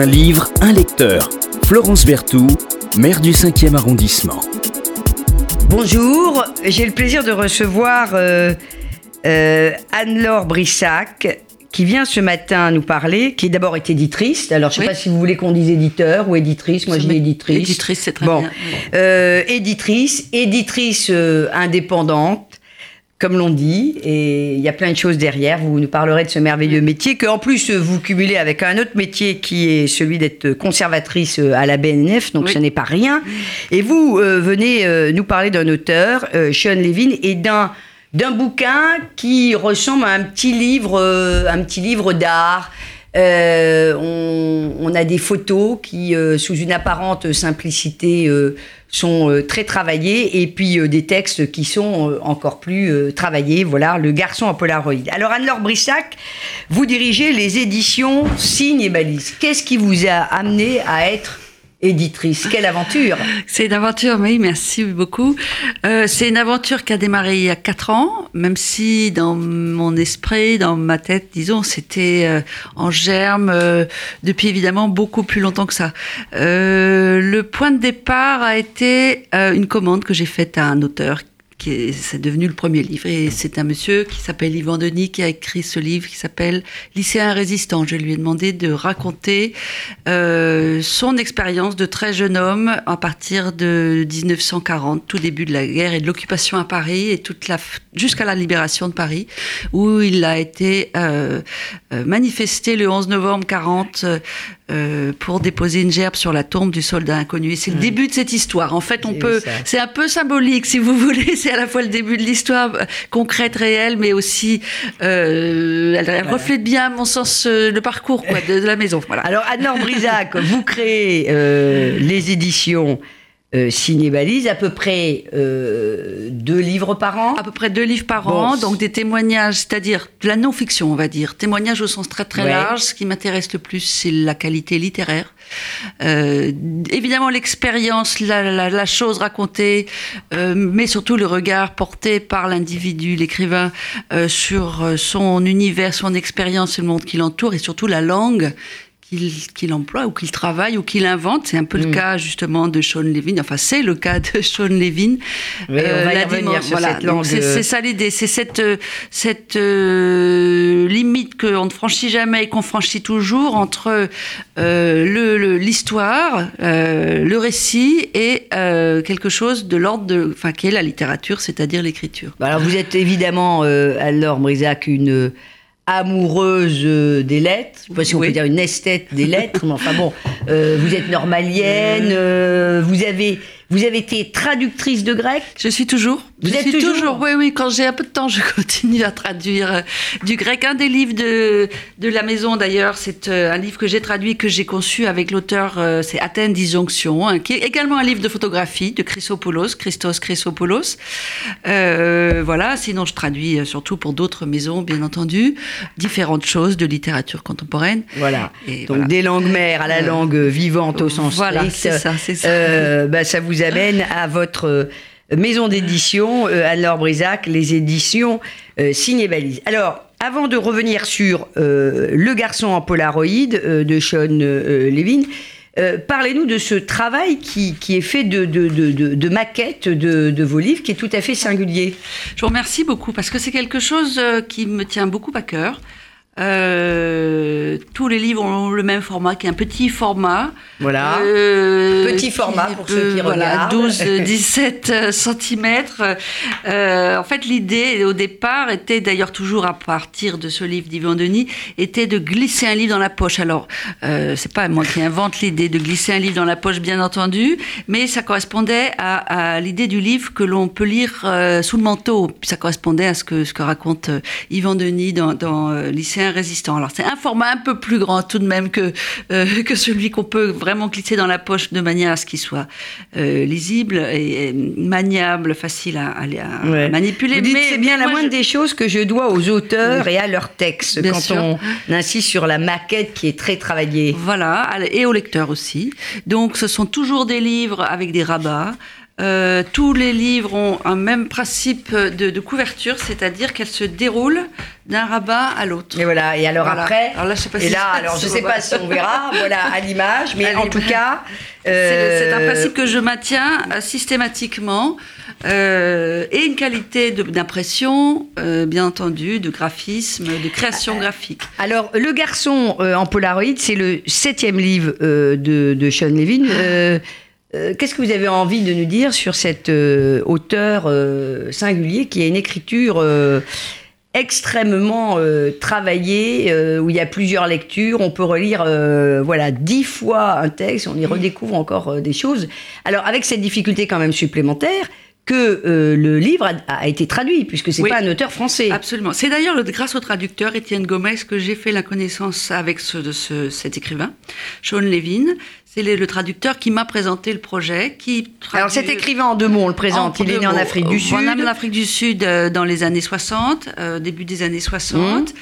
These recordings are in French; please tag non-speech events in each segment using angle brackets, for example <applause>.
Un livre, un lecteur. Florence Berthoud, maire du 5e arrondissement. Bonjour, j'ai le plaisir de recevoir euh, euh, Anne-Laure Brissac qui vient ce matin nous parler, qui d'abord est éditrice. Alors, je ne sais Oui. pas si vous voulez qu'on dise éditeur ou éditrice. Moi, je dis éditrice. Éditrice, c'est très bon. bien. Euh, éditrice, éditrice euh, indépendante, comme l'on dit, et il y a plein de choses derrière. Vous nous parlerez de ce merveilleux métier que, en plus, vous cumulez avec un autre métier qui est celui d'être conservatrice euh, à la BNF, donc Oui. ce n'est pas rien. Et vous euh, venez euh, nous parler d'un auteur, euh, Sean Levin, et d'un d'un bouquin qui ressemble à un petit livre, un petit livre d'art. Euh, on, a des photos qui, euh, sous une apparente simplicité, euh, sont très travaillées, et puis des textes qui sont encore plus travaillés. Voilà, le garçon en Polaroid. Alors Anne-Laure Brissac, vous dirigez les éditions Signes et Balises. Qu'est-ce qui vous a amené à être éditrice Quelle aventure C'est une aventure, oui, merci beaucoup. Euh, c'est une aventure qui a démarré il y a quatre ans, même si dans mon esprit, dans ma tête, disons, c'était euh, en germe euh, depuis évidemment beaucoup plus longtemps que ça. Euh, le point de départ a été euh, une commande que j'ai faite à un auteur qui est, c'est devenu le premier livre. Et c'est un monsieur qui s'appelle Yvan Denis qui a écrit ce livre qui s'appelle Lycéen résistant. Je lui ai demandé de raconter euh, son expérience de très jeune homme à partir de 1940, tout début de la guerre et de l'occupation à Paris et toute la jusqu'à la libération de Paris, où il a été euh, euh, manifesté le 11 novembre 40 euh, pour déposer une gerbe sur la tombe du soldat inconnu. Et c'est le début de cette histoire. En fait, on peut, c'est un peu symbolique, si vous voulez. <laughs> C'est à la fois le début de l'histoire euh, concrète, réelle, mais aussi euh, elle, elle reflète bien, à mon sens, euh, le parcours quoi, de, de la maison. Voilà. Alors, Anne-Laure Brisac, vous créez euh, les éditions euh, Balises, à peu près euh, deux livres par an. À peu près deux livres par Bon, an, donc des témoignages, c'est-à-dire de la non-fiction, on va dire. Témoignages au sens très très Ouais. large. Ce qui m'intéresse le plus, c'est la qualité littéraire. Euh, évidemment, l'expérience, la, la, la chose racontée, euh, mais surtout le regard porté par l'individu, l'écrivain, euh, sur euh, son univers, son expérience, le monde qui l'entoure, et surtout la langue qu'il emploie ou qu'il travaille ou qu'il invente. C'est un peu Mm. le cas justement de Sean Levin. Enfin, c'est le cas de <laughs> Sean Levin. Oui, on va y la revenir cette langue, C'est euh. c'est ça l'idée, c'est cette, euh, cette euh, limite qu'on ne franchit jamais et qu'on franchit toujours entre euh, le- le- l'histoire, euh, le récit et euh, quelque chose de l'ordre de, enfin, qui est la littérature, c'est-à-dire l'écriture. Bah, Alors, vous êtes évidemment, euh, Anne-Laure Brisac, une amoureuse euh, des lettres. Je sais pas si on Oui. peut dire une esthète des lettres, mais enfin bon, euh, vous êtes normalienne, <laughs> euh, vous, avez, vous avez été traductrice de grec? Je suis toujours. Vous je êtes suis toujours Oui, oui. Quand j'ai un peu de temps, <laughs> je continue à traduire euh, du grec. Un des livres de, de la maison, d'ailleurs, c'est euh, un livre que j'ai traduit, que j'ai conçu avec l'auteur, euh, c'est Athènes Disjonction, hein, qui est également un livre de photographie de Chrysopoulos, Christos Chrysopoulos. Euh, voilà. Sinon, je traduis surtout pour d'autres maisons, bien entendu, différentes choses de littérature contemporaine. Voilà. Et Donc voilà. des langues mères à la Euh, langue vivante au sens voilà, strict. c'est ça, c'est ça. Euh, bah, ça vous amène à votre euh, maison d'édition, euh, Anne-Laure Brisac, les éditions euh, Signes et Balises. Alors, avant de revenir sur euh, Le garçon en Polaroid euh, de Sean euh, Levin, euh, parlez-nous de ce travail qui, est fait de, de, de, maquettes de, vos livres, qui est tout à fait singulier. Je vous remercie beaucoup parce que c'est quelque chose euh, qui me tient beaucoup à cœur. Euh, tous les livres ont le même format, qui est un petit format. Voilà. Euh, Petit format pour ceux qui voilà, regardent. 12, <laughs> euh, 17 cm. en fait, l'idée au départ était d'ailleurs toujours à partir de ce livre d'Yvan Denis, était de glisser un livre dans la poche. Alors, euh, c'est pas moi qui invente l'idée de glisser un livre dans la poche, bien entendu, mais ça correspondait à, à l'idée du livre que l'on peut lire euh, sous le manteau. Ça correspondait à ce que, ce que raconte euh, Yvan Denis dans, dans euh, Alors, c'est un format un peu plus grand tout de même que, euh, que celui qu'on peut vraiment glisser dans la poche de manière à ce qu'il soit euh, lisible et, et maniable, facile à, à- à Ouais. manipuler. Dites, mais c'est bien la moi, moindre je- des choses que je dois aux auteurs et à leurs textes Bien quand sûr. on insiste sur la maquette qui est très travaillée. Voilà, et au lecteur aussi. Donc, ce sont toujours des livres avec des rabats. Euh, tous les livres ont un même principe de, de couverture, c'est-à-dire qu'elles se déroulent d'un rabat à l'autre. Et voilà. Et alors Voilà. après. Alors là, je sais pas et si là, alors je sais voit. pas si on verra. <laughs> Voilà, à l'image. Mais en tout cas. C'est un euh, principe que je maintiens euh, systématiquement euh, et une qualité d'impression, euh, bien entendu, de graphisme, de création Ah, graphique. Alors, Le Garçon en Polaroid, c'est le septième livre de, de Sean Levin. Euh, Qu'est-ce que vous avez envie de nous dire sur cet euh, auteur euh, singulier qui a une écriture extrêmement travaillée, où il y a plusieurs lectures, on peut relire voilà dix fois un texte, on y redécouvre encore des choses. Alors avec cette difficulté quand même supplémentaire que euh, le livre a, a été traduit, puisque c'est Oui. pas un auteur français. Absolument. C'est d'ailleurs le- grâce au traducteur Étienne Gomez que j'ai fait la connaissance avec ce, de ce- cet écrivain, Sean Levin. C'est le, le traducteur qui m'a présenté le projet, qui Alors cet écrivain en deux mots, on le présente. En Il est né en. Afrique du Sud. Voilà, en Afrique du Sud euh, dans les années 60, euh, début des années 60,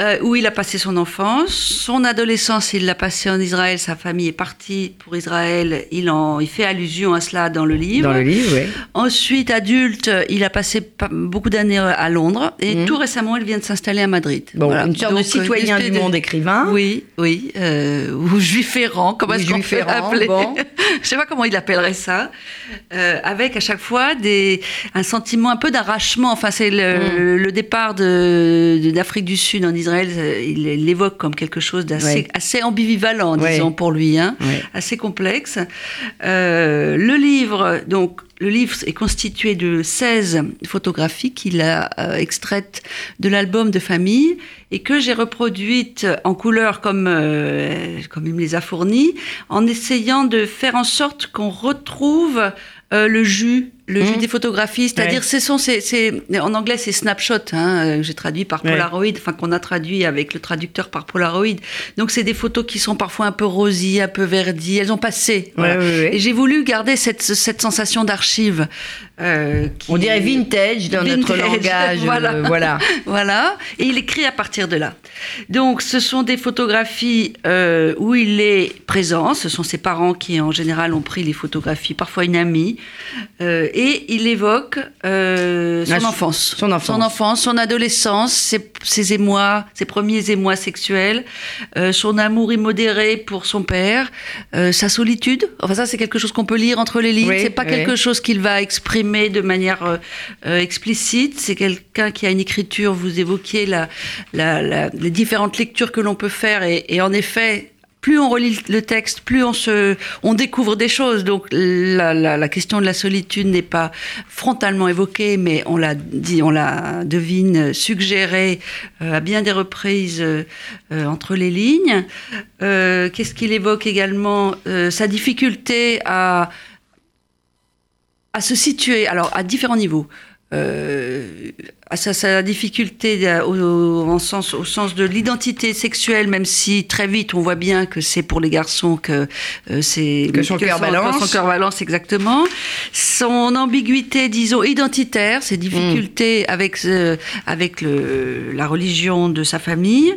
euh, où il a passé son enfance. Son adolescence, il l'a passé en Israël. Sa famille est partie pour Israël. Il, en, il fait allusion à cela dans le livre. Dans le livre, oui. Ensuite, adulte, il a passé pas- beaucoup d'années à Londres. Et Mhm. tout récemment, il vient de s'installer à Madrid. Bon, Voilà. une sorte de Donc, euh, citoyen du monde écrivain. Oui, oui. Euh, ou juif errant, comment est-ce qu'on peut l'appeler bon. <laughs> Je sais pas comment il appellerait ça. Euh, avec à chaque fois des, un sentiment un peu d'arrachement. Enfin, c'est le, le départ de- de- d'Afrique du Sud en Israël. Euh, Il l'évoque comme quelque chose d'assez Ouais. assez ambivalent, Ouais. disons, pour lui. Hein Ouais. assez complexe. Euh, le livre, donc, le livre est constitué de 16 photographies qu'il a euh, extraites de l'album de famille et que j'ai reproduites en couleur comme, euh, comme il me les a fournies, en essayant de faire en sorte qu'on retrouve euh, le jus, le jus Mhm. des photographies, c'est-à-dire Ouais. ce sont ces, ces- en anglais c'est snapshot, hein, euh, j'ai traduit par. Polaroid, enfin qu'on a traduit avec le traducteur par Polaroid. Donc c'est des photos qui sont parfois un peu rosies, un peu verdies, elles ont passé. voilà. Ouais. Et j'ai voulu garder cette, cette sensation d'archive. Euh, qui- On dirait vintage dans notre langage. <laughs> voilà. euh, voilà. voilà, et il écrit à partir de là. Donc, ce sont des photographies euh, où il est présent. Ce sont ses parents qui, en général, ont pris les photographies, parfois une amie, et il évoque euh, son Ah, enfance, son enfance. son enfance, son adolescence, ses, ses émois, ses premiers émois sexuels, son amour immodéré pour son père, sa solitude. Enfin, ça, c'est quelque chose qu'on peut lire entre les lignes. Oui, c'est pas oui. quelque chose qu'il va exprimer de manière euh, euh, explicite. C'est quelqu'un qui a une écriture. Vous évoquiez la, les différentes lectures que l'on peut faire, et, en effet. Plus on relit le texte, plus on se, on découvre des choses. Donc la, question de la solitude n'est pas frontalement évoquée, mais on la dit, on la devine suggérée euh, à bien des reprises entre les lignes. Qu'est-ce qu'il évoque également Sa difficulté à à se situer, alors à différents niveaux. Euh, à sa, sa difficulté euh, au, au- en sens, au sens de l'identité sexuelle, même si très vite on voit bien que c'est pour les garçons que euh, c'est Que son cœur balance. Son cœur balance exactement. Son ambiguïté, disons identitaire, ses difficultés avec euh, avec le, la religion de sa famille.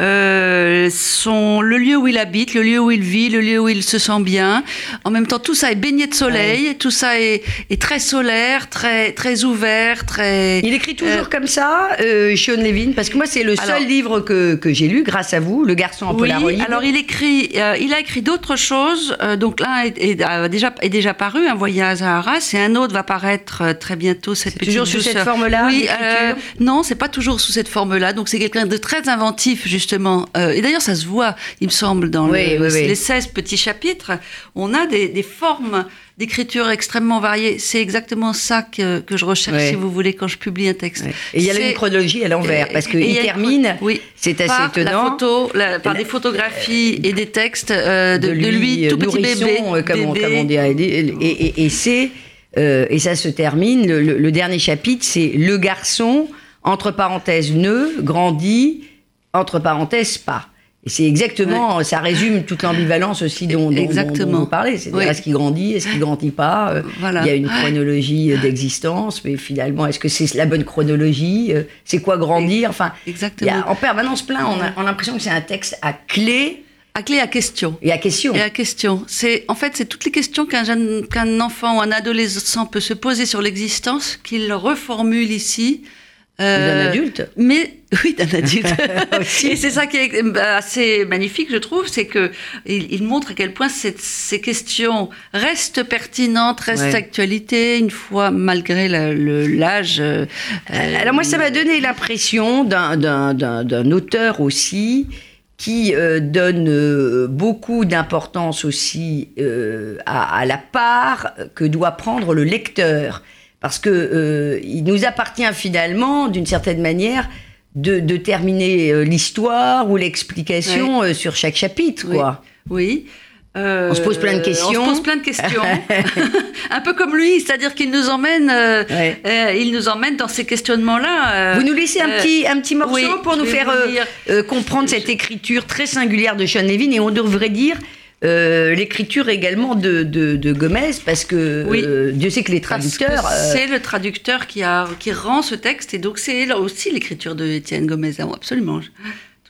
Euh, son, le lieu où il habite, le lieu où il vit, le lieu où il se sent bien. En même temps, tout ça est baigné de soleil, tout ça est, est très solaire, très, très ouvert, très. Il écrit toujours Euh, comme ça, euh, Sean Levin, parce que moi, c'est le Alors- seul livre que, que j'ai lu, grâce à vous, Le garçon en Oui, Polaroid. alors il écrit, euh, il a écrit d'autres choses. euh, donc l'un est, est, déjà, est déjà paru, Un voyage à Arras, et un autre va paraître très bientôt. Cette petite toujours sous cette forme-là, Oui, non, c'est pas toujours sous cette forme-là. Donc c'est quelqu'un de très inventif justement. Et d'ailleurs, ça se voit, il me semble, dans Oui, le- oui, oui. les 16 petits chapitres. On a des, des formes d'écriture extrêmement variées. C'est exactement ça que, que je recherche, Ouais. si vous voulez, quand je publie un texte. Ouais. Et il y a une chronologie à l'envers, parce qu'il termine, oui, c'est assez par étonnant. La photo, la- par La- des photographies et des textes euh, de, de lui, euh, tout petit bébé. euh, comme, on, comme on dit. Et, et- et c'est euh, et ça se termine. Le, le- le dernier chapitre, c'est le garçon entre parenthèses ne grandit entre parenthèses pas. Et c'est exactement, ça résume toute l'ambivalence aussi dont, Exactement. dont vous parlez. C'est-à-dire, Oui. est-ce qu'il grandit, est-ce qu'il grandit pas Euh, Voilà. Il y a une chronologie euh, d'existence, mais finalement, est-ce que c'est la bonne chronologie Euh, C'est quoi grandir Enfin, il y a en permanence plein. On a, on a l'impression que c'est un texte à clé À clé à question. Et à question. Et à question. C'est en fait c'est toutes les questions qu'un jeune, qu'un enfant ou un adolescent peut se poser sur l'existence qu'il reformule ici. Euh, d'un adulte. Mais <laughs> oui, d'un adulte. <laughs> et c'est ça qui est bah, assez magnifique, je trouve, c'est que il, montre à quel point cette, ces questions restent pertinentes, restent d'actualité une fois malgré l'âge. Euh, Alors moi, ça m'a donné l'impression d'un auteur aussi qui euh, donne euh, beaucoup d'importance aussi euh, à, à, la part que doit prendre le lecteur. Parce que il nous appartient finalement, d'une certaine manière, de, de terminer l'histoire ou l'explication sur chaque chapitre. Quoi. Oui. Euh, on se pose plein de questions. On se pose plein de questions. <laughs> <laughs> un peu comme lui, c'est-à-dire qu'il nous emmène, euh, euh, il nous emmène dans ces questionnements-là. Vous nous laissez un petit, un petit morceau pour nous faire comprendre cette écriture très singulière de Sean Levin et on devrait dire l'écriture également de, de, Gomez parce que Dieu sait que les traducteurs. C'est le traducteur qui, a, qui rend ce texte et donc c'est là aussi l'écriture de Étienne Gomez, hein, absolument.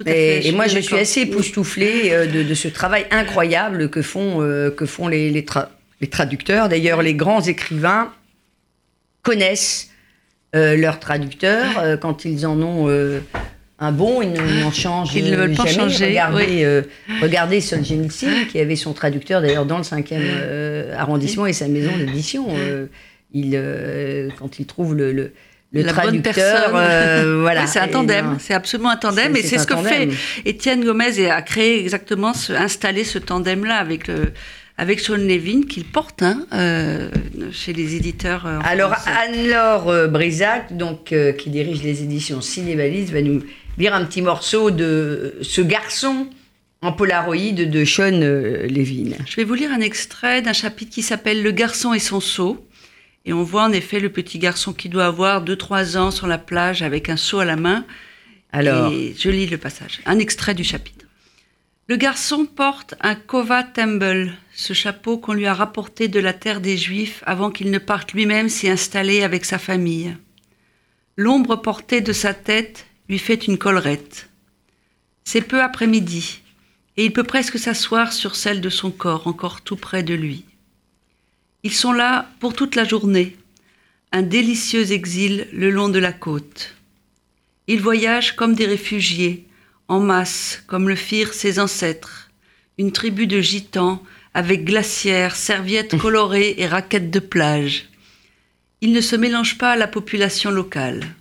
Et, moi, je suis assez époustouflée euh, de, ce travail incroyable que font, euh, que font les, les, traducteurs. D'ailleurs, les grands écrivains connaissent euh, leurs traducteurs quand ils en ont un bon, ils n'en changent ils ne veulent pas jamais. changer. Regardez, regardez Solzhenitsyn, qui avait son traducteur d'ailleurs dans le 5e arrondissement et sa maison d'édition. il, quand il trouve le le la traducteur, euh, <laughs> voilà. c'est un tandem, c'est absolument un tandem, et c'est ce que fait Étienne Gomez et a créé exactement, ce, installé ce tandem-là avec le, avec Sean Levin qu'il porte hein, euh, chez les éditeurs. Euh, Alors Anne-Laure Brisac, donc qui dirige les éditions Cinévalise, va nous lire un petit morceau de ce garçon en polaroïde de Sean Levin. Je vais vous lire un extrait d'un chapitre qui s'appelle Le garçon et son seau. Et on voit en effet le petit garçon qui doit avoir 2-3 ans sur la plage avec un seau à la main. Alors, et je lis le passage, un extrait du chapitre. Le garçon porte un kova temble, ce chapeau qu'on lui a rapporté de la terre des Juifs avant qu'il ne parte lui-même s'y installer avec sa famille. L'ombre portée de sa tête lui fait une collerette. C'est peu après-midi, et il peut presque s'asseoir sur celle de son corps, encore tout près de lui. Ils sont là pour toute la journée, un délicieux exil le long de la côte. Ils voyagent comme des réfugiés, en masse, comme le firent ses ancêtres, une tribu de gitans avec glacières, serviettes colorées et raquettes de plage. Il ne se mélange pas à la population locale.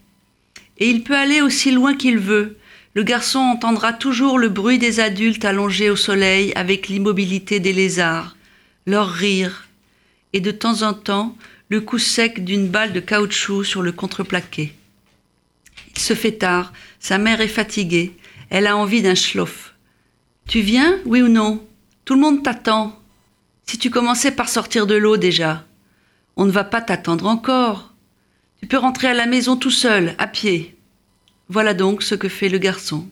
Et il peut aller aussi loin qu'il veut. Le garçon entendra toujours le bruit des adultes allongés au soleil avec l'immobilité des lézards, leur rire, et de temps en temps le coup sec d'une balle de caoutchouc sur le contreplaqué. Il se fait tard, sa mère est fatiguée, elle a envie d'un schloff. Tu viens, oui ou non? Tout le monde t'attend. Si tu commençais par sortir de l'eau déjà, on ne va pas t'attendre encore. Tu peux rentrer à la maison tout seul, à pied. Voilà donc ce que fait le garçon.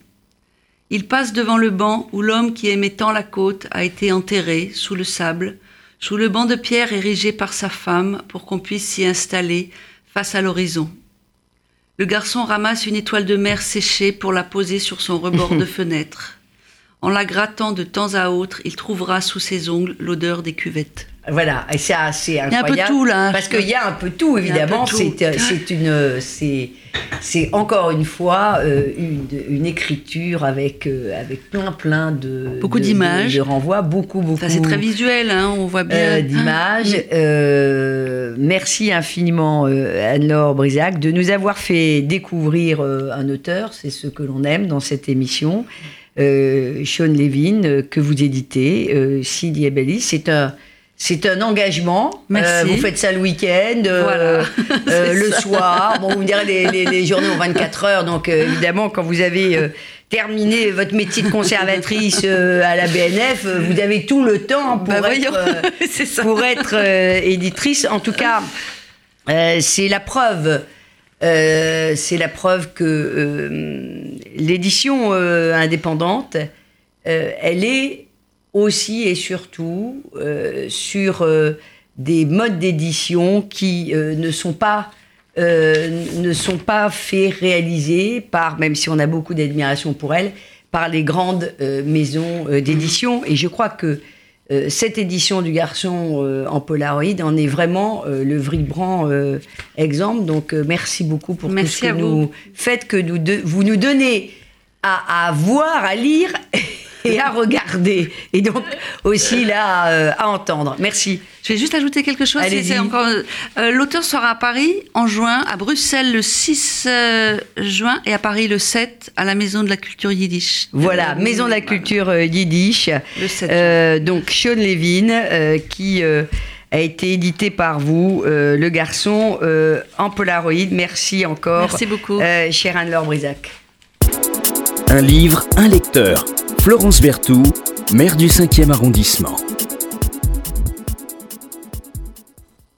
Il passe devant le banc où l'homme qui aimait tant la côte a été enterré sous le sable, sous le banc de pierre érigé par sa femme pour qu'on puisse s'y installer face à l'horizon. Le garçon ramasse une étoile de mer séchée pour la poser sur son rebord de <laughs> fenêtre. En la grattant de temps à autre, il trouvera sous ses ongles l'odeur des cuvettes. Voilà, et c'est assez incroyable. Il y a un peu tout là. Parce qu'il y a un peu tout, évidemment. C'est euh, une, c'est encore une fois euh, une, une, écriture avec euh, avec plein plein de beaucoup d'images, de, renvois, beaucoup beaucoup. c'est très visuel, hein, on voit bien d'images. merci infiniment Anne-Laure Brisac de nous avoir fait découvrir un auteur. C'est ce que l'on aime dans cette émission. Sean Levin, que vous éditez, euh, Sidi Bellis. C'est un, c'est un engagement. Euh, vous faites ça le week-end, euh, euh, <laughs> le soir. Bon, vous me direz, les, les, journées ont 24 heures, donc évidemment, quand vous avez terminé votre métier de conservatrice à la BNF, vous avez tout le temps pour bah, être, <laughs> pour être éditrice. En tout cas, c'est la preuve. c'est la preuve que l'édition indépendante, elle est aussi et surtout euh, sur euh, des modes d'édition qui euh, ne sont pas ne sont pas faits réaliser par même si on a beaucoup d'admiration pour elle par les grandes euh, maisons euh, d'édition. Et je crois que euh, cette édition du garçon euh, en Polaroid en est vraiment euh, le vibrant euh, exemple. Donc euh, merci beaucoup pour Merci tout ce que vous. nous faites, que nous de- vous nous donnez à, à voir, à lire <laughs> et à regarder. Et donc aussi là euh, à entendre. Merci. Je vais juste ajouter quelque chose. Encore, euh, L'auteur sera à Paris en juin, à Bruxelles le 6 euh, juin et à Paris le 7 à la Maison de la Culture Yiddish. Voilà, Euh, Maison de la Culture euh, Yiddish. Le 7 Euh, donc Sean Levin, euh, qui euh, a été édité par vous, euh, le garçon euh, en Polaroid. Merci encore, Merci beaucoup. euh, chère Anne-Laure Brisac. Un livre, un lecteur. Florence Berthoud, maire du 5e arrondissement.